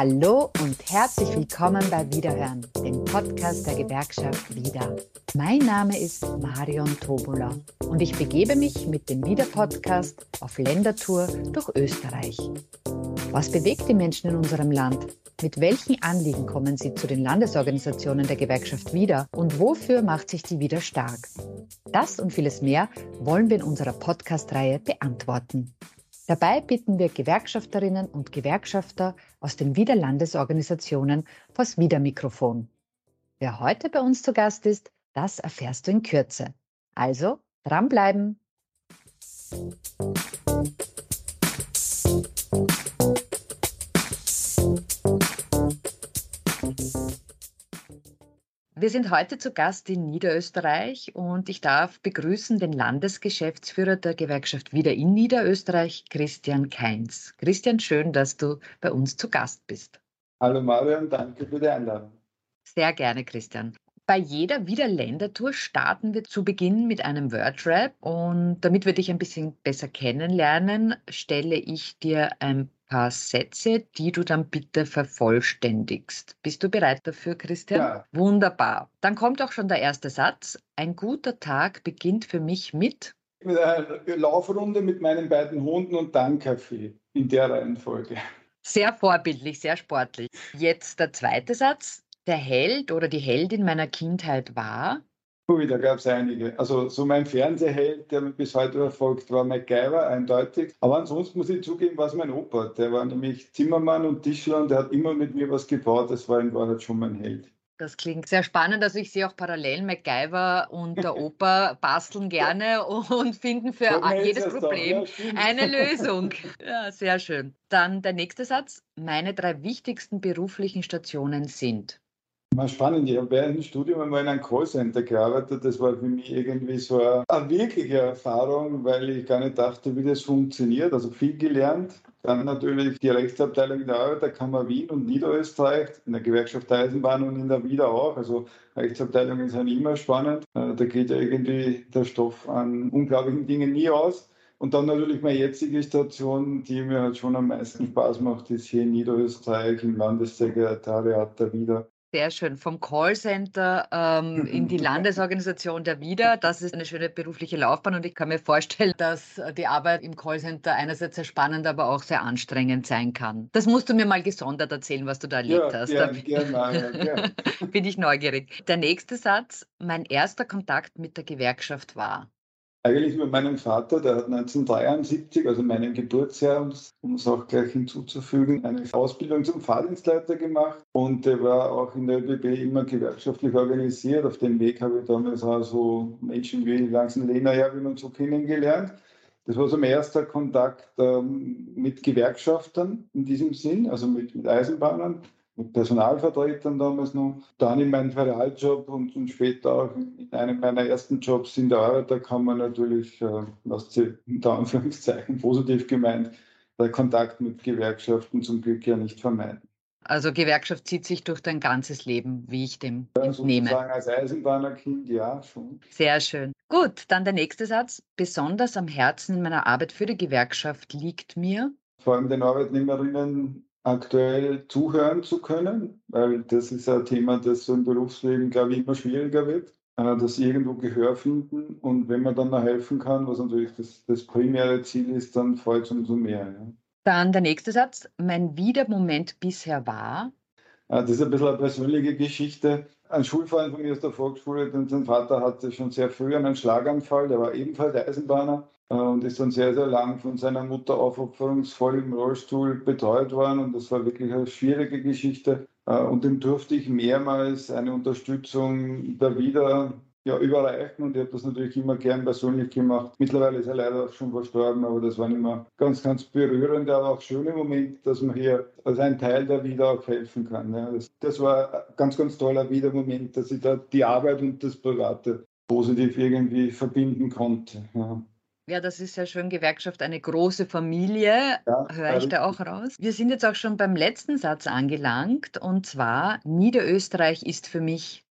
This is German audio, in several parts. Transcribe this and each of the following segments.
Hallo und herzlich willkommen bei Wiederhören, dem Podcast der Gewerkschaft Wieder. Mein Name ist Marion Tobola und ich begebe mich mit dem Wieder-Podcast auf Ländertour durch Österreich. Was bewegt die Menschen in unserem Land? Mit welchen Anliegen kommen sie zu den Landesorganisationen der Gewerkschaft Wieder und wofür macht sich die Wieder stark? Das und vieles mehr wollen wir in unserer Podcast-Reihe beantworten. Dabei bitten wir Gewerkschafterinnen und Gewerkschafter aus den Wiederlandesorganisationen vors Wiedermikrofon. Wer heute bei uns zu Gast ist, das erfährst du in Kürze. Also dranbleiben! Wir sind heute zu Gast in Niederösterreich und ich darf begrüßen den Landesgeschäftsführer der Gewerkschaft Wieder in Niederösterreich, Christian Keins. Christian, schön, dass du bei uns zu Gast bist. Hallo Marian, danke für die Einladung. Sehr gerne, Christian. Bei jeder Wiederländertour starten wir zu Beginn mit einem Wordrap und damit wir dich ein bisschen besser kennenlernen, stelle ich dir ein paar Sätze, die du dann bitte vervollständigst. Bist du bereit dafür, Christian? Ja. Wunderbar. Dann kommt auch schon der erste Satz. Ein guter Tag beginnt für mich mit Mit einer Laufrunde mit meinen beiden Hunden und dann Kaffee in der Reihenfolge. sehr vorbildlich, sehr sportlich. Jetzt der zweite Satz. Der Held oder die Heldin meiner Kindheit war Ui, da gab es einige. Also so mein Fernsehheld, der mich bis heute verfolgt, war MacGyver, eindeutig. Aber ansonsten muss ich zugeben, war es mein Opa. Der war nämlich Zimmermann und Tischler und der hat immer mit mir was gebaut. Das war in Wahrheit schon mein Held. Das klingt sehr spannend. Also ich sehe auch parallel MacGyver und der Opa basteln gerne und finden für jedes. Problem Ja, eine Lösung. Ja, sehr schön. Dann der nächste Satz. Meine drei wichtigsten beruflichen Stationen sind. War spannend. Ich habe während dem Studium einmal in einem Callcenter gearbeitet. Das war für mich irgendwie so eine, wirkliche Erfahrung, weil ich gar nicht dachte, wie das funktioniert. Also viel gelernt. Dann natürlich die Rechtsabteilung der Arbeiterkammer Wien und Niederösterreich, in der Gewerkschaft Eisenbahn und in der Wieder auch. Also Rechtsabteilungen sind immer spannend. Äh, Da geht ja irgendwie der Stoff an unglaublichen Dingen nie aus. Und dann natürlich meine jetzige Station, die mir halt schon am meisten Spaß macht, ist hier in Niederösterreich im Landessekretariat der Wieder. Sehr schön. Vom Callcenter ähm, in die Landesorganisation der Wieder. Das ist eine schöne berufliche Laufbahn und ich kann mir vorstellen, dass die Arbeit im Callcenter einerseits sehr spannend, aber auch sehr anstrengend sein kann. Das musst du mir mal gesondert erzählen, was du da erlebt Ja, hast. gern, Da gern, Marian, gern. bin ich neugierig. Der nächste Satz. Mein erster Kontakt mit der Gewerkschaft war. Eigentlich mit meinem Vater, der hat 1973, also meinem Geburtsjahr, um es auch gleich hinzuzufügen, eine Ausbildung zum Fahrdienstleiter gemacht und der war auch in der ÖBB immer gewerkschaftlich organisiert. Auf dem Weg habe ich damals auch so Menschen wie Langsen Lehner Erwin und so kennengelernt. Das war so mein erster Kontakt ähm, mit Gewerkschaftern in diesem Sinn, also mit, mit Eisenbahnern mit Personalvertretern damals noch, dann in meinem Ferialjob und, und später auch in einem meiner ersten Jobs in der Arbeiterkammer natürlich, äh, was sie unter Anführungszeichen positiv gemeint, der Kontakt mit Gewerkschaften zum Glück ja nicht vermeiden. Also Gewerkschaft zieht sich durch dein ganzes Leben, wie ich dem Also entnehme. sozusagen als Eisenbahnerkind, ja, schon. Sehr schön. Gut, dann der nächste Satz. Besonders am Herzen in meiner Arbeit für die Gewerkschaft liegt mir. Vor allem den Arbeitnehmerinnen aktuell zuhören zu können, weil das ist ein Thema, das so im Berufsleben, glaube ich, immer schwieriger wird, äh, dass irgendwo Gehör finden und wenn man dann noch helfen kann, was natürlich das, das primäre Ziel ist, dann freut es umso mehr. Ja. Dann der nächste Satz. Mein Wiedermoment bisher war. Äh, Das ist ein bisschen eine persönliche Geschichte. Ein Schulfreund von mir aus der Volksschule, denn sein Vater hatte schon sehr früh einen Schlaganfall, der war ebenfalls Eisenbahner und ist dann sehr, sehr lang von seiner Mutter aufopferungsvoll im Rollstuhl betreut worden und das war wirklich eine schwierige Geschichte. Äh, Und dem durfte ich mehrmals eine Unterstützung da wieder ja, überreichen und ich habe das natürlich immer gern persönlich gemacht. Mittlerweile ist er leider auch schon verstorben, aber das waren immer ganz, ganz berührende, aber auch schöne Momente, dass man hier als ein Teil der Wieder auch helfen kann. Ja. Das, das war ein ganz, ganz toller Wiedermoment, dass ich da die Arbeit und das Private positiv irgendwie verbinden konnte. Ja. Ja, das ist sehr schön. Gewerkschaft, eine große Familie. Ja, Höre ich da auch raus? Wir sind jetzt auch schon beim letzten Satz angelangt und zwar Niederösterreich ist für mich.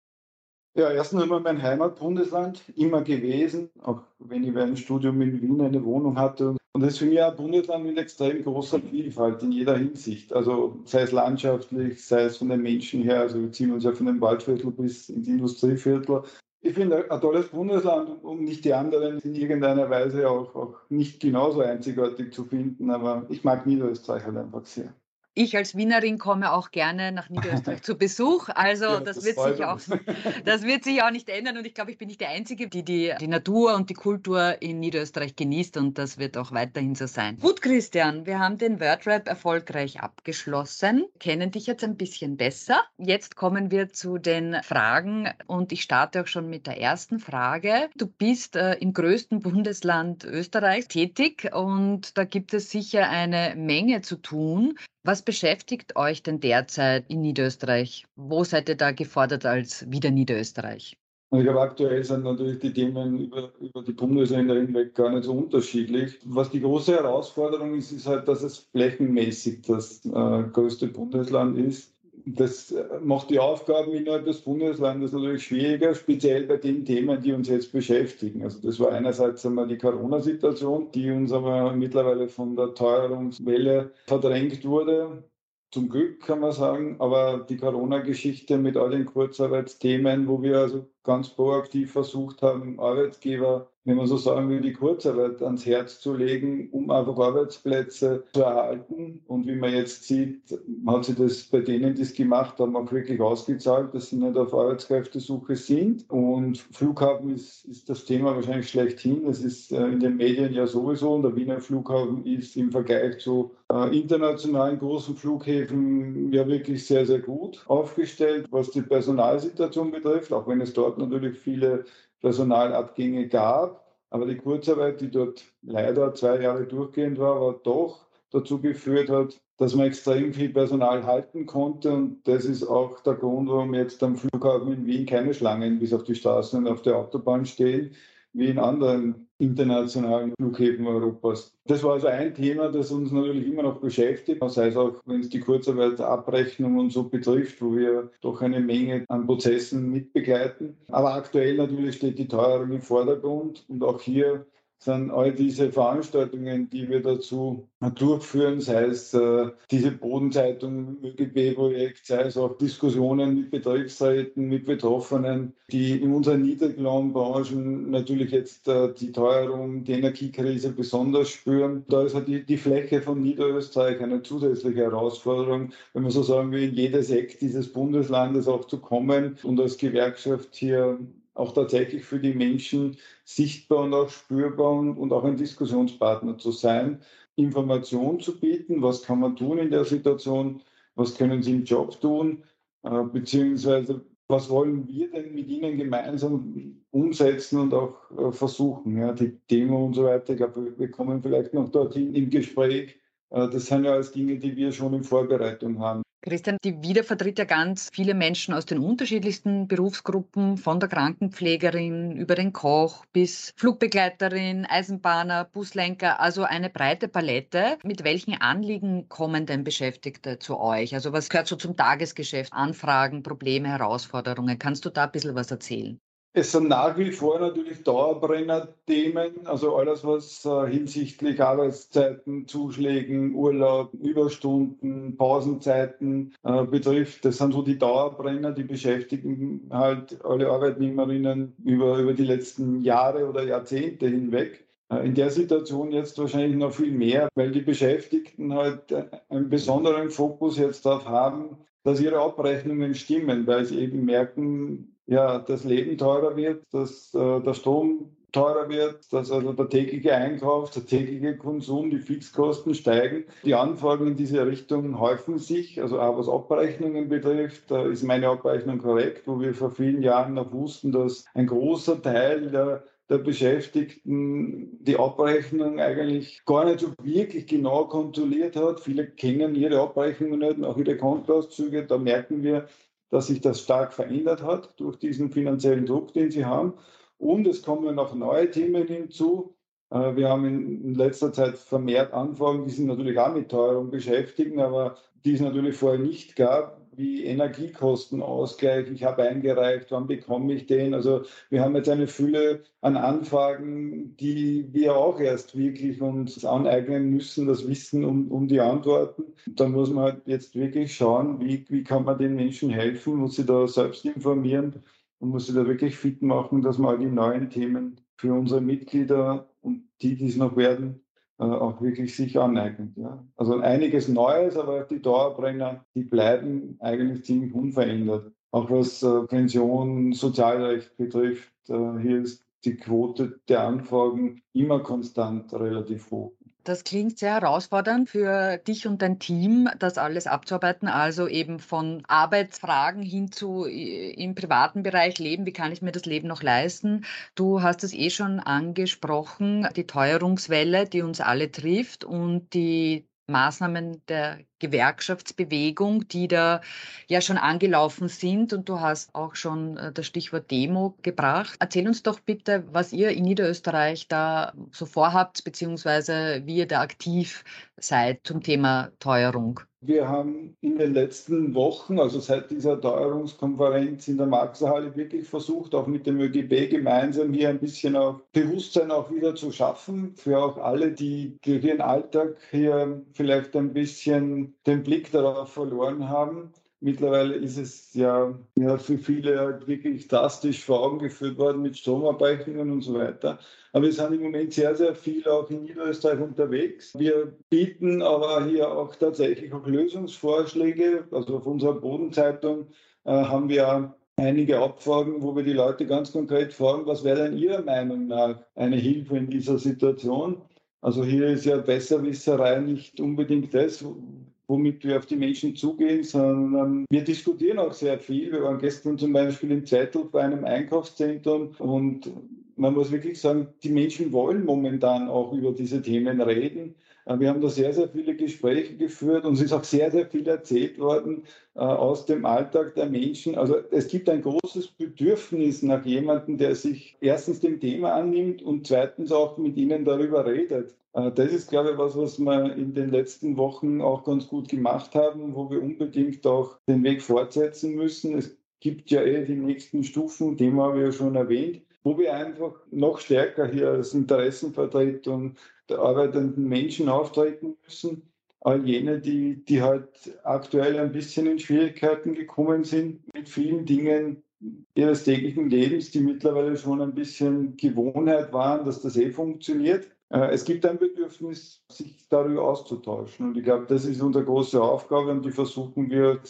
Ja, erstens einmal mein Heimatbundesland, immer gewesen, auch wenn ich während dem Studium in Wien eine Wohnung hatte. Und das ist für mich ein Bundesland mit extrem großer Vielfalt in jeder Hinsicht. Also sei es landschaftlich, sei es von den Menschen her. Also wir ziehen uns ja von dem Waldviertel bis ins Industrieviertel. Ich finde ein tolles Bundesland und nicht die anderen in irgendeiner Weise auch, auch nicht genauso einzigartig zu finden. Aber ich mag Niederösterreich halt einfach sehr. Ich als Wienerin komme auch gerne nach Niederösterreich zu Besuch. Also ja, das, das, wird sich auch, das wird sich auch nicht ändern. Und ich glaube, ich bin nicht die Einzige, die, die die Natur und die Kultur in Niederösterreich genießt. Und das wird auch weiterhin so sein. Gut, Christian, wir haben den Wordrap erfolgreich abgeschlossen, kennen dich jetzt ein bisschen besser. Jetzt kommen wir zu den Fragen. Und ich starte auch schon mit der ersten Frage. Du bist äh, im größten Bundesland Österreichs tätig und da gibt es sicher eine Menge zu tun. Was beschäftigt euch denn derzeit in Niederösterreich? Wo seid ihr da gefordert als wieder Niederösterreich? Ich glaube, aktuell sind natürlich die Themen über, über die Bundesländer hinweg gar nicht so unterschiedlich. Was die große Herausforderung ist, ist halt, dass es flächenmäßig das äh, größte Bundesland ist das macht die Aufgaben innerhalb des Bundeslandes natürlich schwieriger, speziell bei den Themen, die uns jetzt beschäftigen. Also das war einerseits einmal die Corona-Situation, die uns aber mittlerweile von der Teuerungswelle verdrängt wurde. Zum Glück kann man sagen, aber die Corona-Geschichte mit all den Kurzarbeitsthemen, wo wir also ganz proaktiv versucht haben, Arbeitgeber wenn man so sagen will, die Kurzarbeit ans Herz zu legen, um einfach Arbeitsplätze zu erhalten. Und wie man jetzt sieht, hat sich das bei denen, die es gemacht haben, auch wirklich ausgezahlt, dass sie nicht auf Arbeitskräftesuche sind. Und Flughafen ist, ist das Thema wahrscheinlich schlechthin. Das ist äh, in den Medien ja sowieso. Und der Wiener Flughafen ist im Vergleich zu äh, internationalen großen Flughäfen ja wirklich sehr, sehr gut aufgestellt, was die Personalsituation betrifft, auch wenn es dort natürlich viele Personalabgänge gab. Aber die Kurzarbeit, die dort leider zwei Jahre durchgehend war, war doch dazu geführt hat, dass man extrem viel Personal halten konnte. Und das ist auch der Grund, warum jetzt am Flughafen in Wien keine Schlangen bis auf die Straßen und auf der Autobahn stehen, wie in anderen internationalen Flughäfen Europas. Das war also ein Thema, das uns natürlich immer noch beschäftigt, sei es auch, wenn es die Kurzarbeitsabrechnung und so betrifft, wo wir doch eine Menge an Prozessen mitbegleiten. Aber aktuell natürlich steht die Teuerung im Vordergrund und auch hier sind all diese Veranstaltungen, die wir dazu durchführen, sei es äh, diese Bodenzeitung ÖGB-Projekt, sei es auch Diskussionen mit Betriebsräten, mit Betroffenen, die in unseren niedrigen Branchen natürlich jetzt äh, die Teuerung, die Energiekrise besonders spüren. Da ist halt die, die Fläche von Niederösterreich eine zusätzliche Herausforderung, wenn man so sagen will, in jedes Eck dieses Bundeslandes auch zu kommen und als Gewerkschaft hier auch tatsächlich für die Menschen sichtbar und auch spürbar und, und auch ein Diskussionspartner zu sein, Informationen zu bieten, was kann man tun in der Situation, was können Sie im Job tun, äh, beziehungsweise was wollen wir denn mit Ihnen gemeinsam umsetzen und auch äh, versuchen, ja, die Themen und so weiter. Ich glaube, wir kommen vielleicht noch dorthin im Gespräch. Äh, das sind ja alles Dinge, die wir schon in Vorbereitung haben. Christian, die WIDA vertritt ja ganz viele Menschen aus den unterschiedlichsten Berufsgruppen, von der Krankenpflegerin über den Koch bis Flugbegleiterin, Eisenbahner, Buslenker, also eine breite Palette. Mit welchen Anliegen kommen denn Beschäftigte zu euch? Also was gehört so zum Tagesgeschäft? Anfragen, Probleme, Herausforderungen? Kannst du da ein bisschen was erzählen? Es sind nach wie vor natürlich Dauerbrenner-Themen, also alles, was äh, hinsichtlich Arbeitszeiten, Zuschlägen, Urlaub, Überstunden, Pausenzeiten äh, betrifft. Das sind so die Dauerbrenner, die beschäftigen halt alle Arbeitnehmerinnen über, über die letzten Jahre oder Jahrzehnte hinweg. Äh, in der Situation jetzt wahrscheinlich noch viel mehr, weil die Beschäftigten halt äh, einen besonderen Fokus jetzt darauf haben, dass ihre Abrechnungen stimmen, weil sie eben merken, ja, das Leben teurer wird, dass äh, der Strom teurer wird, dass also der tägliche Einkauf, der tägliche Konsum, die Fixkosten steigen. Die Anfragen in diese Richtung häufen sich, also auch was Abrechnungen betrifft, da ist meine Abrechnung korrekt, wo wir vor vielen Jahren noch wussten, dass ein großer Teil der der Beschäftigten die Abrechnung eigentlich gar nicht so wirklich genau kontrolliert hat. Viele kennen ihre Abrechnungen nicht, auch ihre Kontoauszüge. Da merken wir, dass sich das stark verändert hat durch diesen finanziellen Druck, den sie haben. Und es kommen noch neue Themen hinzu. Äh, wir haben in letzter Zeit vermehrt Anfragen, die sich natürlich auch mit Teuerung beschäftigen, aber die es natürlich vorher nicht gab wie Energiekostenausgleich. Ich habe eingereicht, wann bekomme ich den? Also wir haben jetzt eine Fülle an Anfragen, die wir auch erst wirklich uns aneignen müssen, das Wissen um, um die Antworten. Da muss man halt jetzt wirklich schauen, wie, wie kann man den Menschen helfen, muss sie da selbst informieren und muss sie da wirklich fit machen, dass man all die neuen Themen für unsere Mitglieder und die, die es noch werden, auch wirklich sich aneignet. Ja. Also einiges Neues, aber die Dauerbrenner, die bleiben eigentlich ziemlich unverändert. Auch was äh, Pension, Sozialrecht betrifft, äh, hier ist die Quote der Anfragen immer konstant relativ hoch. Das klingt sehr herausfordernd für dich und dein Team, das alles abzuarbeiten. Also eben von Arbeitsfragen hin zu im privaten Bereich Leben. Wie kann ich mir das Leben noch leisten? Du hast es eh schon angesprochen, die Teuerungswelle, die uns alle trifft und die Maßnahmen der Gewerkschaftsbewegung, die da ja schon angelaufen sind. Und du hast auch schon äh, das Stichwort Demo gebracht. Erzähl uns doch bitte, was ihr in Niederösterreich da so vorhabt, beziehungsweise wie ihr da aktiv seid zum Thema Teuerung. Wir haben in den letzten Wochen, also seit dieser Teuerungskonferenz in der Marxhalle, wirklich versucht, auch mit dem ÖGB gemeinsam hier ein bisschen auch Bewusstsein auch wieder zu schaffen, für auch alle, die ihren Alltag hier vielleicht ein bisschen den Blick darauf verloren haben. Mittlerweile ist es ja, ja für viele halt wirklich drastisch vor Augen geführt worden mit Stromabrechnungen und so weiter. Aber wir sind im Moment sehr, sehr viel auch in Niederösterreich unterwegs. Wir bieten aber hier auch tatsächlich auch Lösungsvorschläge. Also auf unserer Bodenzeitung äh, haben wir einige Abfragen, wo wir die Leute ganz konkret fragen, was wäre denn Ihrer Meinung nach eine Hilfe in dieser Situation? Also hier ist ja Besserwisserei nicht unbedingt das, womit wir auf die Menschen zugehen, sondern wir diskutieren auch sehr viel. Wir waren gestern zum Beispiel im Zettel bei einem Einkaufszentrum und man muss wirklich sagen, die Menschen wollen momentan auch über diese Themen reden. Äh, wir haben da sehr, sehr viele Gespräche geführt und es ist auch sehr, sehr viel erzählt worden äh, aus dem Alltag der Menschen. Also es gibt ein großes Bedürfnis nach jemandem, der sich erstens dem Thema annimmt und zweitens auch mit ihnen darüber redet. Äh, das ist, glaube ich, was, was wir in den letzten Wochen auch ganz gut gemacht haben, wo wir unbedingt auch den Weg fortsetzen müssen. Es gibt ja eh die nächsten Stufen, die haben wir ja schon erwähnt wo wir einfach noch stärker hier als Interessenvertretung der arbeitenden Menschen auftreten müssen. All jene, die, die halt aktuell ein bisschen in Schwierigkeiten gekommen sind mit vielen Dingen ihres täglichen Lebens, die mittlerweile schon ein bisschen Gewohnheit waren, dass das eh funktioniert. Äh, es gibt ein Bedürfnis, sich darüber auszutauschen. Und ich glaube, das ist unsere große Aufgabe und die versuchen wir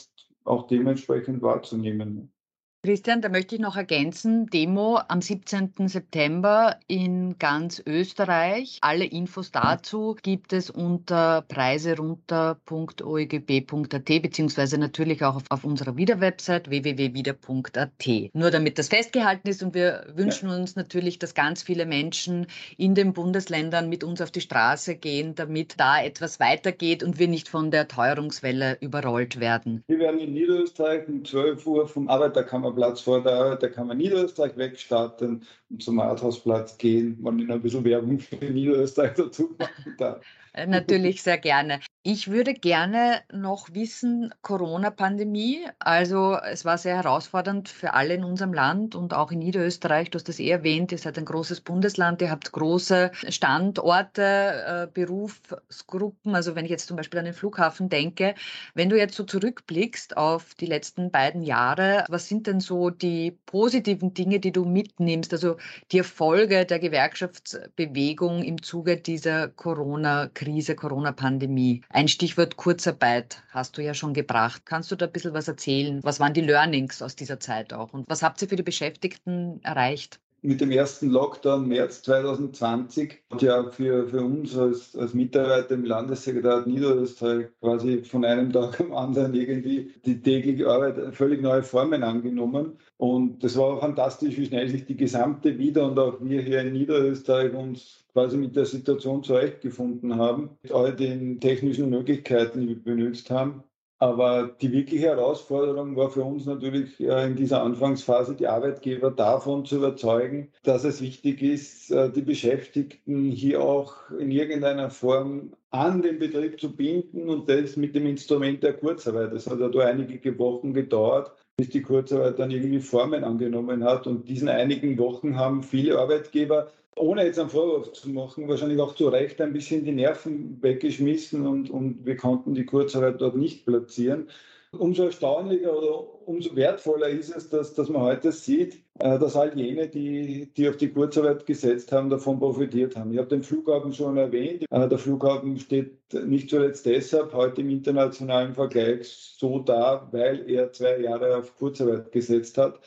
auch dementsprechend wahrzunehmen. Christian, da möchte ich noch ergänzen, Demo am 17. September in ganz Österreich. Alle Infos dazu gibt es unter preiserunter.oegb.at beziehungsweise natürlich auch auf, auf unserer Wieder-Website www.wieder.at. Nur damit das festgehalten ist und wir wünschen uns natürlich, dass ganz viele Menschen in den Bundesländern mit uns auf die Straße gehen, damit da etwas weitergeht und wir nicht von der Teuerungswelle überrollt werden. Wir werden in Niederösterreich um 12 Uhr vom Arbeiterkammer Platz vor der, der Kammer Niederösterreich wegstarten und zum Rathausplatz gehen, man in ein bisschen Werbung für Niederösterreich dazu machen darf. Äh, natürlich sehr gerne. Ich würde gerne noch wissen, Corona-Pandemie. Also es war sehr herausfordernd für alle in unserem Land und auch in Niederösterreich. Du hast das eh erwähnt, ihr seid ein großes Bundesland, ihr habt große Standorte, äh, Berufsgruppen. Also wenn ich jetzt zum Beispiel an den Flughafen denke, wenn du jetzt so zurückblickst auf die letzten beiden Jahre, was sind denn so die positiven Dinge, die du mitnimmst? Also die Erfolge der Gewerkschaftsbewegung im Zuge dieser Corona-Krise, Corona-Pandemie. Ein Stichwort Kurzarbeit hast du ja schon gebracht. Kannst du da ein bisschen was erzählen? Was waren die Learnings aus dieser Zeit auch? Und was habt ihr für die Beschäftigten erreicht? Mit dem ersten Lockdown März 2020 hat ja für, für uns als, als Mitarbeiter im Landessekretariat Niederösterreich quasi von einem Tag am anderen irgendwie die tägliche Arbeit völlig neue Formen angenommen. Und das war fantastisch, wie schnell sich die gesamte Wieder- und auch wir hier in Niederösterreich uns quasi mit der Situation zurechtgefunden haben, mit all den technischen Möglichkeiten, die wir benutzt haben. Aber die wirkliche Herausforderung war für uns natürlich äh, in dieser Anfangsphase, die Arbeitgeber davon zu überzeugen, dass es wichtig ist, äh, die Beschäftigten hier auch in irgendeiner Form an den Betrieb zu binden und das mit dem Instrument der Kurzarbeit. Das hat ja da einige Wochen gedauert, bis die Kurzarbeit dann irgendwie Formen angenommen hat. Und diesen einigen Wochen haben viele Arbeitgeber ohne jetzt einen Vorwurf zu machen, wahrscheinlich auch zu Recht ein bisschen die Nerven weggeschmissen und, und wir konnten die Kurzarbeit dort nicht platzieren. Umso erstaunlicher oder umso wertvoller ist es, dass, dass man heute sieht, äh, dass all jene, die, die auf die Kurzarbeit gesetzt haben, davon profitiert haben. Ich habe den Flughafen schon erwähnt. Äh, der Flughafen steht nicht zuletzt deshalb heute im internationalen Vergleich so da, weil er zwei Jahre auf Kurzarbeit gesetzt hat.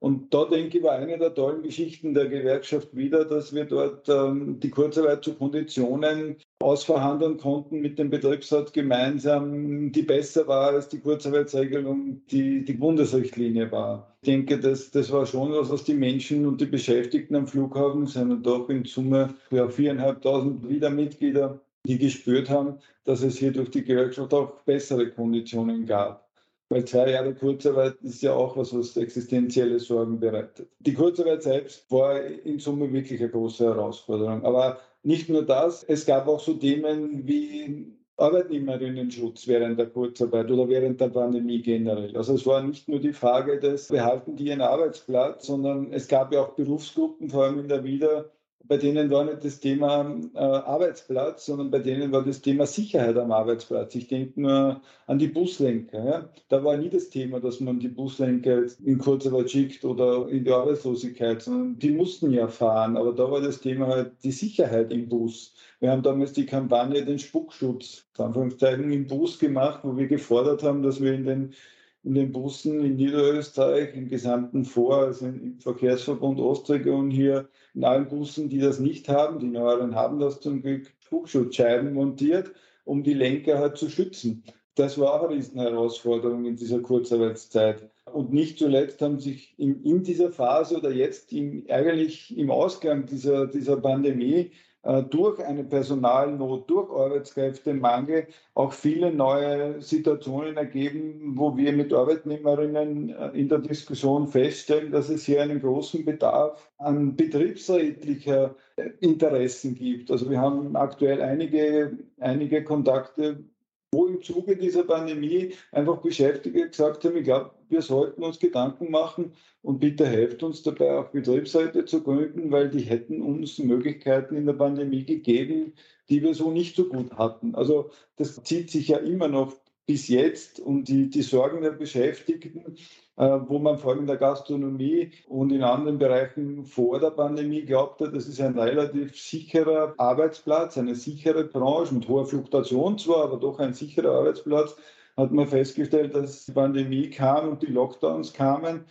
Und da denke ich, war eine der tollen Geschichten der Gewerkschaft wieder, dass wir dort ähm, die Kurzarbeit zu Konditionen ausverhandeln konnten mit dem Betriebsrat gemeinsam, die besser war als die Kurzarbeitsregelung, die die Bundesrichtlinie war. Ich denke, das, das war schon was, was die Menschen und die Beschäftigten am Flughafen, sind doch in Summe ja, viereinhalbtausend Wiedermitglieder, die gespürt haben, dass es hier durch die Gewerkschaft auch bessere Konditionen gab. Weil zwei Jahre Kurzarbeit ist ja auch was, was existenzielle Sorgen bereitet. Die Kurzarbeit selbst war in Summe wirklich eine große Herausforderung. Aber nicht nur das, es gab auch so Themen wie Arbeitnehmerinnenschutz während der Kurzarbeit oder während der Pandemie generell. Also es war nicht nur die Frage des, behalten die ihren Arbeitsplatz, sondern es gab ja auch Berufsgruppen, vor allem in der Wieder- bei denen war nicht das Thema äh, Arbeitsplatz, sondern bei denen war das Thema Sicherheit am Arbeitsplatz. Ich denke nur an die Buslenker. Ja? Da war nie das Thema, dass man die Buslenker in Kurzarbeit schickt oder in die Arbeitslosigkeit, sondern die mussten ja fahren. Aber da war das Thema halt die Sicherheit im Bus. Wir haben damals die Kampagne den Spuckschutz Anführungszeichen im Bus gemacht, wo wir gefordert haben, dass wir in den in den Bussen in Niederösterreich, im gesamten Vor, also im Verkehrsverbund Ostregion hier, in allen Bussen, die das nicht haben, die neueren haben das zum Glück, Flugschutzscheiben montiert, um die Lenker halt zu schützen. Das war auch eine Riesenherausforderung in dieser Kurzarbeitszeit. Und nicht zuletzt haben sich in, in dieser Phase oder jetzt im, eigentlich im Ausgang dieser, dieser Pandemie durch eine Personalnot, durch Arbeitskräftemangel auch viele neue Situationen ergeben, wo wir mit Arbeitnehmerinnen äh, in der Diskussion feststellen, dass es hier einen großen Bedarf an betriebsrätlicher äh, Interessen gibt. Also wir haben aktuell einige, einige Kontakte wo im Zuge dieser Pandemie einfach Beschäftigte gesagt haben, ich glaube, wir sollten uns Gedanken machen und bitte helft uns dabei, auch Betriebsräte zu gründen, weil die hätten uns Möglichkeiten in der Pandemie gegeben, die wir so nicht so gut hatten. Also das zieht sich ja immer noch bis jetzt und die, die Sorgen der Beschäftigten, äh, wo man vor allem in der Gastronomie und in anderen Bereichen vor der Pandemie glaubt hat, das ist ein relativ sicherer Arbeitsplatz, eine sichere Branche mit hoher Fluktuation zwar, aber doch ein sicherer Arbeitsplatz, hat man festgestellt, dass die Pandemie kam und die Lockdowns kamen,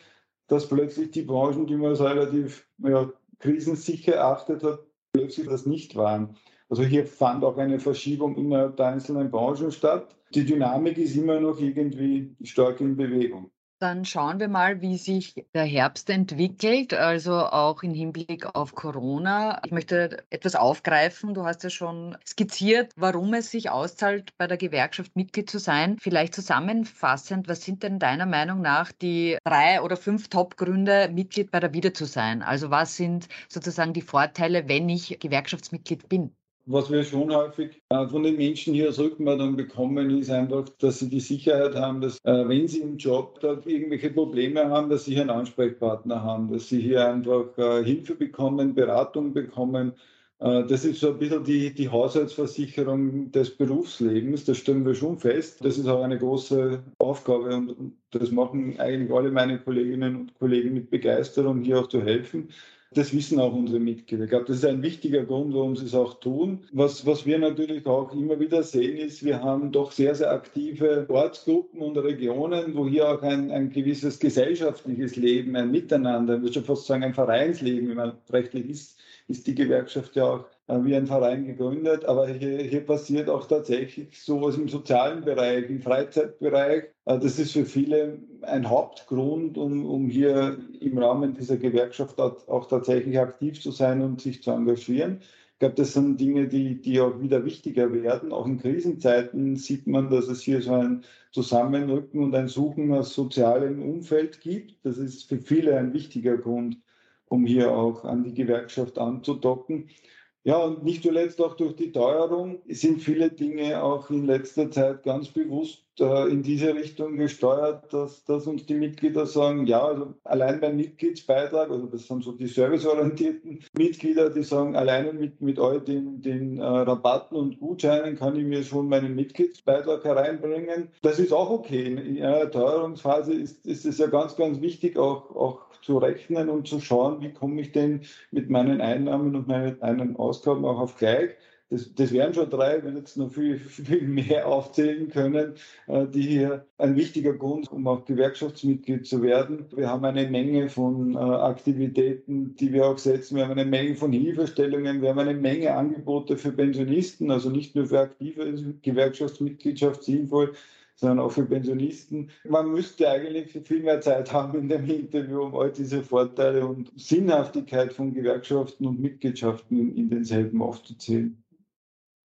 dass plötzlich die Branchen, die man als relativ ja, krisensicher erachtet hat, plötzlich das nicht waren. Also hier fand auch eine Verschiebung innerhalb der einzelnen Branchen statt. Die Dynamik ist immer noch irgendwie stark in Bewegung. Dann schauen wir mal, wie sich der Herbst entwickelt, also auch im Hinblick auf Corona. Ich möchte etwas aufgreifen. Du hast ja schon skizziert, warum es sich auszahlt, bei der Gewerkschaft Mitglied zu sein. Vielleicht zusammenfassend, was sind denn deiner Meinung nach die drei oder fünf Top-Gründe, Mitglied bei der Wieder zu sein? Also was sind sozusagen die Vorteile, wenn ich Gewerkschaftsmitglied bin? Was wir schon häufig äh, von den Menschen hier als Rückmeldung bekommen, ist einfach, dass sie die Sicherheit haben, dass äh, wenn sie im Job dort irgendwelche Probleme haben, dass sie einen Ansprechpartner haben, dass sie hier einfach äh, Hilfe bekommen, Beratung bekommen. Das ist so ein bisschen die, die Haushaltsversicherung des Berufslebens, das stellen wir schon fest. Das ist auch eine große Aufgabe und das machen eigentlich alle meine Kolleginnen und Kollegen mit Begeisterung, hier auch zu helfen. Das wissen auch unsere Mitglieder. Ich glaube, das ist ein wichtiger Grund, warum sie es auch tun. Was, was wir natürlich auch immer wieder sehen, ist, wir haben doch sehr, sehr aktive Ortsgruppen und Regionen, wo hier auch ein, ein gewisses gesellschaftliches Leben, ein Miteinander, ich würde schon fast sagen ein Vereinsleben, wenn man rechtlich ist, ist die Gewerkschaft ja auch äh, wie ein Verein gegründet, aber hier, hier passiert auch tatsächlich sowas im sozialen Bereich, im Freizeitbereich. Äh, das ist für viele ein Hauptgrund, um, um hier im Rahmen dieser Gewerkschaft auch tatsächlich aktiv zu sein und sich zu engagieren. Ich glaube, das sind Dinge, die, die auch wieder wichtiger werden. Auch in Krisenzeiten sieht man, dass es hier so ein Zusammenrücken und ein Suchen nach sozialem Umfeld gibt. Das ist für viele ein wichtiger Grund, um hier auch an die Gewerkschaft anzudocken. Ja, und nicht zuletzt auch durch die Teuerung sind viele Dinge auch in letzter Zeit ganz bewusst in diese Richtung gesteuert, dass, dass uns die Mitglieder sagen, ja, also allein beim Mitgliedsbeitrag, also das sind so die serviceorientierten Mitglieder, die sagen, alleine mit, mit all den, den äh, Rabatten und Gutscheinen kann ich mir schon meinen Mitgliedsbeitrag hereinbringen. Das ist auch okay. In, in einer Teuerungsphase ist, ist es ja ganz, ganz wichtig, auch, auch zu rechnen und zu schauen, wie komme ich denn mit meinen Einnahmen und meinen Ausgaben auch auf gleich. Das, das wären schon drei, will jetzt noch viel, viel mehr aufzählen können, äh, die hier ein wichtiger Grund, um auch Gewerkschaftsmitglied zu werden. Wir haben eine Menge von äh, Aktivitäten, die wir auch setzen. Wir haben eine Menge von Hilfestellungen. Wir haben eine Menge Angebote für Pensionisten, also nicht nur für aktive Gewerkschaftsmitgliedschaft sinnvoll, sondern auch für Pensionisten. Man müsste eigentlich viel mehr Zeit haben in dem Interview, um all diese Vorteile und Sinnhaftigkeit von Gewerkschaften und Mitgliedschaften in denselben aufzuzählen.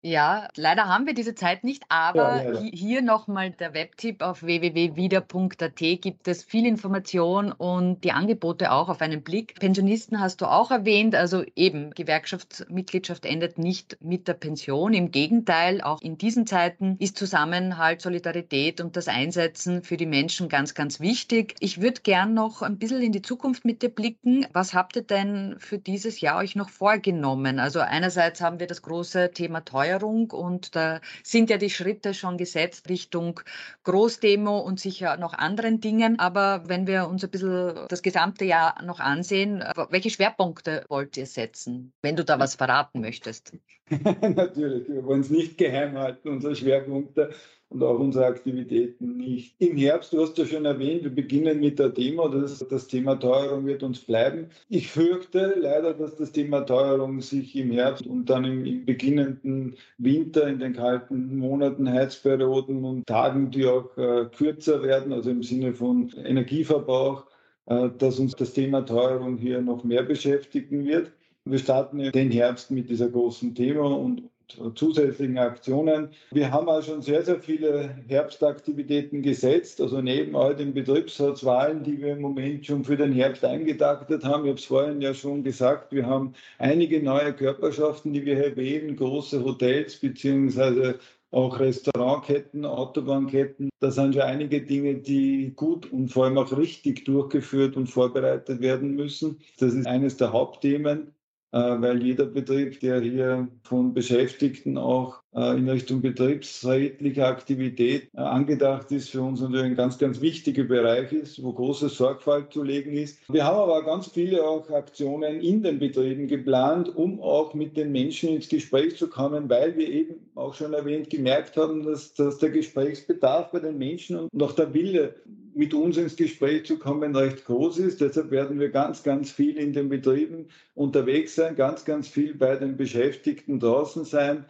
Ja, leider haben wir diese Zeit nicht, aber ja, hier nochmal der Webtipp auf www.wieder.at gibt es viel Information und die Angebote auch auf einen Blick. Pensionisten hast du auch erwähnt, also eben Gewerkschaftsmitgliedschaft endet nicht mit der Pension. Im Gegenteil, auch in diesen Zeiten ist Zusammenhalt, Solidarität und das Einsetzen für die Menschen ganz, ganz wichtig. Ich würde gern noch ein bisschen in die Zukunft mit dir blicken. Was habt ihr denn für dieses Jahr euch noch vorgenommen? Also einerseits haben wir das große Thema Teuer Erneuerung und da sind ja die Schritte schon gesetzt Richtung Großdemo und sicher noch anderen Dingen. Aber wenn wir uns ein bisschen das gesamte Jahr noch ansehen, welche Schwerpunkte wollt ihr setzen, wenn du da was verraten möchtest? Natürlich, wir wollen es nicht geheim halten, unsere Schwerpunkte und auch unsere Aktivitäten nicht. Im Herbst, du hast ja schon erwähnt, wir beginnen mit der Demo. Das, das Thema Teuerung wird uns bleiben. Ich fürchte leider, dass das Thema Teuerung sich im Herbst und dann im, im beginnenden Winter, in den kalten Monaten, Heizperioden und Tagen, die auch äh, kürzer werden, also im Sinne von Energieverbrauch, äh, dass uns das Thema Teuerung hier noch mehr beschäftigen wird. Wir starten den Herbst mit dieser großen Thema und zusätzlichen Aktionen. Wir haben auch schon sehr, sehr viele Herbstaktivitäten gesetzt, also neben all den Betriebsratswahlen, die wir im Moment schon für den Herbst eingetaktet haben. Ich habe es vorhin ja schon gesagt, wir haben einige neue Körperschaften, die wir erwähnen, große Hotels beziehungsweise auch Restaurantketten, Autobahnketten. Da sind ja einige Dinge, die gut und vor allem auch richtig durchgeführt und vorbereitet werden müssen. Das ist eines der Hauptthemen. Äh, weil jeder Betrieb, der hier von Beschäftigten auch äh, in Richtung betriebsrätlicher Aktivität äh, angedacht ist, für uns natürlich ein ganz, ganz wichtiger Bereich ist, wo große Sorgfalt zu legen ist. Wir haben aber ganz viele auch Aktionen in den Betrieben geplant, um auch mit den Menschen ins Gespräch zu kommen, weil wir eben auch schon erwähnt gemerkt haben, dass, dass der Gesprächsbedarf bei den Menschen und auch der Wille mit uns ins Gespräch zu kommen, recht groß ist. Deshalb werden wir ganz, ganz viel in den Betrieben unterwegs sein, ganz, ganz viel bei den Beschäftigten draußen sein,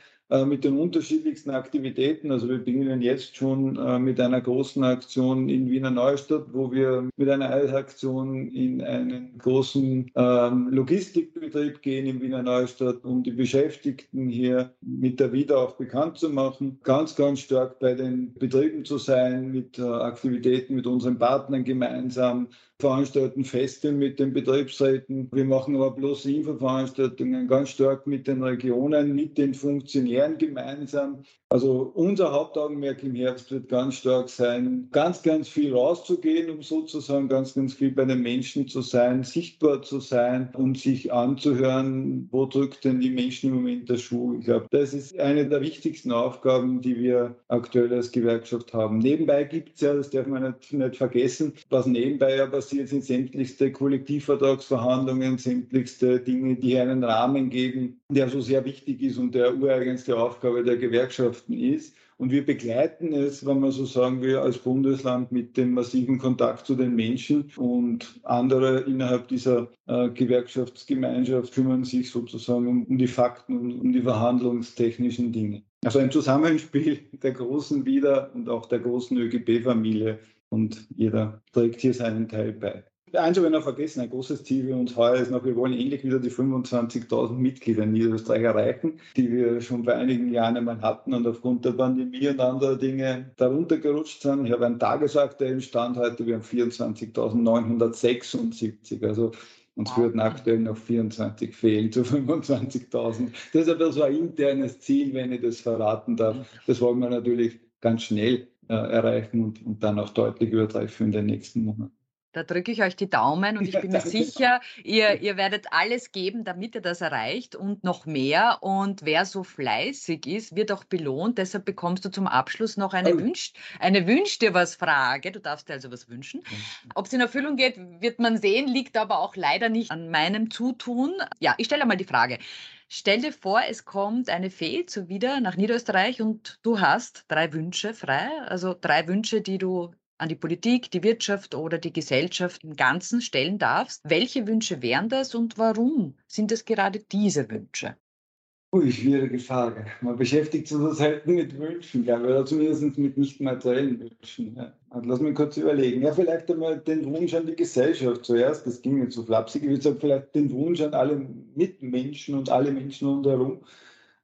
mit den unterschiedlichsten Aktivitäten. Also wir beginnen jetzt schon äh, mit einer großen Aktion in Wiener Neustadt, wo wir mit einer Eisaktion in einen großen ähm, Logistikbetrieb gehen in Wiener Neustadt, um die Beschäftigten hier mit der Wieder auch bekannt zu machen. Ganz, ganz stark bei den Betrieben zu sein, mit äh, Aktivitäten mit unseren Partnern gemeinsam, veranstalten Feste mit den Betriebsräten. Wir machen aber bloß Infoveranstaltungen ganz stark mit den Regionen, mit den Funktionären gemeinsam. Also unser Hauptaugenmerk im Herbst wird ganz stark sein, ganz, ganz viel rauszugehen, um sozusagen ganz, ganz viel bei den Menschen zu sein, sichtbar zu sein und sich anzuhören, wo drückt denn die Menschen im Moment der Schuh. Ich glaube, das ist eine der wichtigsten Aufgaben, die wir aktuell als Gewerkschaft haben. Nebenbei gibt es ja, das darf man nicht, nicht vergessen, was nebenbei ja passiert, sind sämtlichste Kollektivvertragsverhandlungen, sämtlichste Dinge, die einen Rahmen geben, der so sehr wichtig ist und der ureigenste Aufgabe der Gewerkschaft Gesellschaften ist. Und wir begleiten es, wenn man so sagen will, als Bundesland mit dem massiven Kontakt zu den Menschen. Und andere innerhalb dieser äh, Gewerkschaftsgemeinschaft kümmern sich sozusagen um, um die Fakten und um die verhandlungstechnischen Dinge. Also ein Zusammenspiel der großen Wieder und auch der großen ÖGB-Familie. Und jeder trägt hier seinen Teil bei. Eins habe ich noch vergessen, ein großes Ziel für uns heuer ist noch, wir wollen endlich wieder die 25.000 Mitglieder in Niederösterreich erreichen, die wir schon vor einigen Jahren einmal hatten und aufgrund der Pandemie und anderer Dinge darunter gerutscht sind. Ich habe einen tagesaktuellen Stand heute, wir haben 24.976, also uns würden aktuell noch 24 fehlen zu 25.000. Das ist aber so ein internes Ziel, wenn ich das verraten darf. Das wollen wir natürlich ganz schnell äh, erreichen und, und dann auch deutlich übertreffen in den nächsten Monaten. Da drücke ich euch die Daumen und ich bin mir sicher, ihr, ihr werdet alles geben, damit ihr das erreicht und noch mehr. Und wer so fleißig ist, wird auch belohnt. Deshalb bekommst du zum Abschluss noch eine, oh. Wünsch, eine Wünsch dir was Frage. Du darfst dir also was wünschen. Ob es in Erfüllung geht, wird man sehen, liegt aber auch leider nicht an meinem Zutun. Ja, ich stelle mal die Frage. Stell dir vor, es kommt eine Fee zu wieder nach Niederösterreich und du hast drei Wünsche frei, also drei Wünsche, die du an die Politik, die Wirtschaft oder die Gesellschaft im Ganzen stellen darfst. Welche Wünsche wären das und warum sind es gerade diese Wünsche? Ui, schwierige Frage. Man beschäftigt sich so selten mit Wünschen, oder zumindest mit nicht materiellen Wünschen. Lass mich kurz überlegen. Ja, vielleicht einmal den Wunsch an die Gesellschaft zuerst, das ging nicht so flapsig. Ich würde sagen, vielleicht den Wunsch an alle Mitmenschen und alle Menschen rundherum,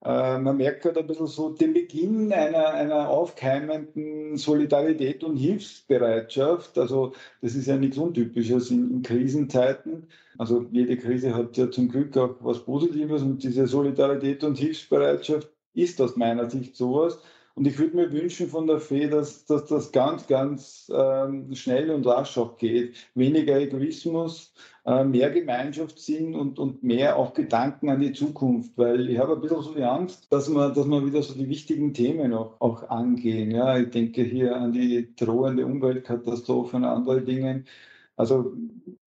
äh, man merkt halt ein bisschen so den Beginn einer, einer aufkeimenden Solidarität und Hilfsbereitschaft. Also das ist ja nichts Untypisches in, in Krisenzeiten. Also jede Krise hat ja zum Glück auch was Positives und diese Solidarität und Hilfsbereitschaft ist aus meiner Sicht sowas. Und ich würde mir wünschen von der Fee, dass, dass das ganz, ganz ähm, schnell und rasch auch geht. Weniger Egoismus, äh, mehr Gemeinschaftssinn und, und mehr auch Gedanken an die Zukunft. Weil ich habe ein bisschen so die Angst, dass man, dass man wieder so die wichtigen Themen auch, auch angehen. Ja, ich denke hier an die drohende Umweltkatastrophe und andere Dinge. Also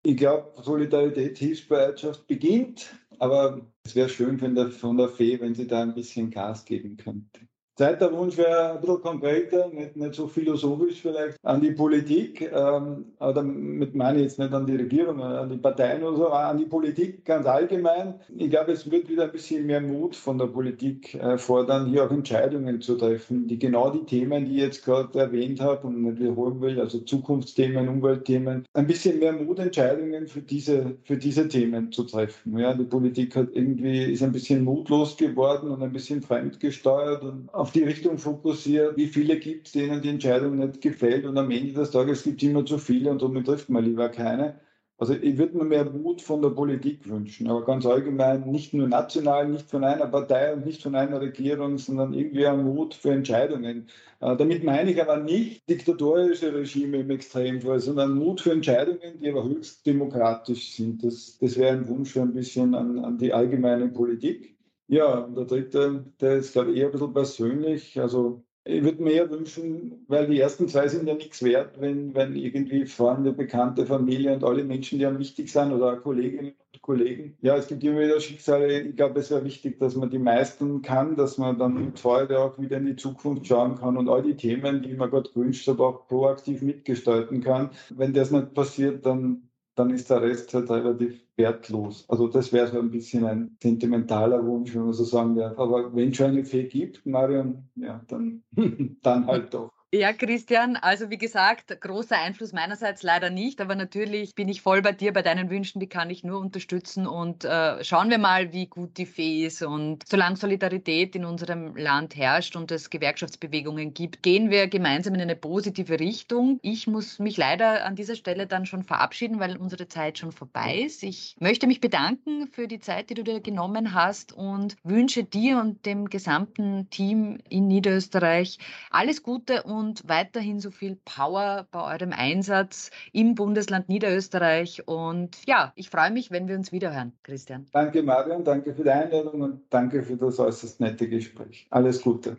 ich glaube, Solidarität, Hilfsbereitschaft beginnt, aber es wäre schön von der, von der Fee, wenn sie da ein bisschen Gas geben könnte. Zweiter Wunsch wäre ein bisschen konkreter, nicht, nicht so philosophisch vielleicht, an die Politik. Ähm, aber damit meine ich jetzt nicht an die Regierung, an die Parteien oder so, aber an die Politik ganz allgemein. Ich glaube, es wird wieder ein bisschen mehr Mut von der Politik äh, fordern, hier auch Entscheidungen zu treffen, die genau die Themen, die ich jetzt gerade erwähnt habe und nicht wiederholen will, also Zukunftsthemen, Umweltthemen, ein bisschen mehr Mut, Entscheidungen für diese, für diese Themen zu treffen. Ja, die Politik hat irgendwie, ist ein bisschen mutlos geworden und ein bisschen fremdgesteuert und auf die Richtung fokussiert, wie viele gibt es, denen die Entscheidung nicht gefällt und am Ende des Tages gibt es immer zu viele und somit trifft man lieber keine. Also ich würde mir mehr Mut von der Politik wünschen, aber ganz allgemein nicht nur national, nicht von einer Partei und nicht von einer Regierung, sondern irgendwie ein Mut für Entscheidungen. Äh, damit meine ich aber nicht diktatorische Regime im Extremfall, sondern Mut für Entscheidungen, die aber höchst demokratisch sind. Das, das wäre ein Wunsch für ein bisschen an, an die allgemeine Politik. Ja, der dritte, der ist, glaube ich, eher ein bisschen persönlich. Also ich würde mir eher wünschen, weil die ersten zwei sind ja nichts wert, wenn, wenn irgendwie Freunde, Bekannte, Familie und alle Menschen, die einem wichtig sind oder Kolleginnen und Kollegen. Ja, es gibt immer wieder Schicksale. Ich glaube, es wäre wichtig, dass man die meisten kann, dass man dann mit Freude auch wieder in die Zukunft schauen kann und all die Themen, die man gerade wünscht, aber auch proaktiv mitgestalten kann. Wenn das nicht passiert, dann dann ist der Rest halt relativ wertlos. Also das wäre so ein bisschen ein sentimentaler Wunsch, wenn man so sagen darf. Aber wenn es schon eine Fee gibt, Marion, ja, dann, dann halt doch. Ja, Christian, also wie gesagt, großer Einfluss meinerseits leider nicht, aber natürlich bin ich voll bei dir, bei deinen Wünschen, die kann ich nur unterstützen und äh, schauen wir mal, wie gut die Fee ist. Und solange Solidarität in unserem Land herrscht und es Gewerkschaftsbewegungen gibt, gehen wir gemeinsam in eine positive Richtung. Ich muss mich leider an dieser Stelle dann schon verabschieden, weil unsere Zeit schon vorbei ist. Ich möchte mich bedanken für die Zeit, die du dir genommen hast und wünsche dir und dem gesamten Team in Niederösterreich alles Gute und und weiterhin so viel Power bei eurem Einsatz im Bundesland Niederösterreich. Und ja, ich freue mich, wenn wir uns wiederhören, Christian. Danke, Marion, danke für die Einladung und danke für das äußerst nette Gespräch. Alles Gute.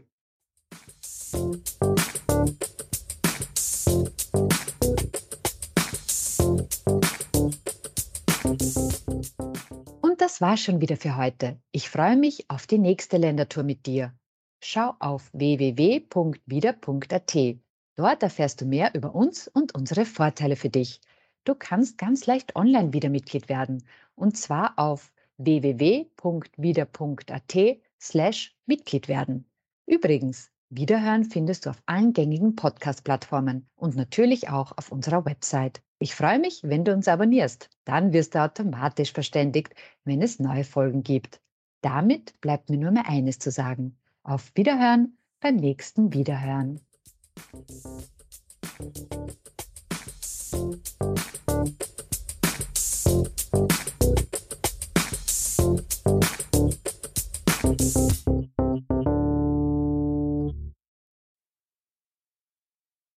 Und das war schon wieder für heute. Ich freue mich auf die nächste Ländertour mit dir. Schau auf www.wieder.at. Dort erfährst du mehr über uns und unsere Vorteile für dich. Du kannst ganz leicht online wieder Mitglied werden und zwar auf www.wieder.at slash Mitglied werden. Übrigens, Wiederhören findest du auf allen gängigen Podcast-Plattformen und natürlich auch auf unserer Website Ich freue mich, wenn du uns abonnierst. Dann wirst du automatisch verständigt, wenn es neue Folgen gibt. Damit bleibt mir nur mehr eines zu sagen. Auf Wiederhören beim nächsten Wiederhören.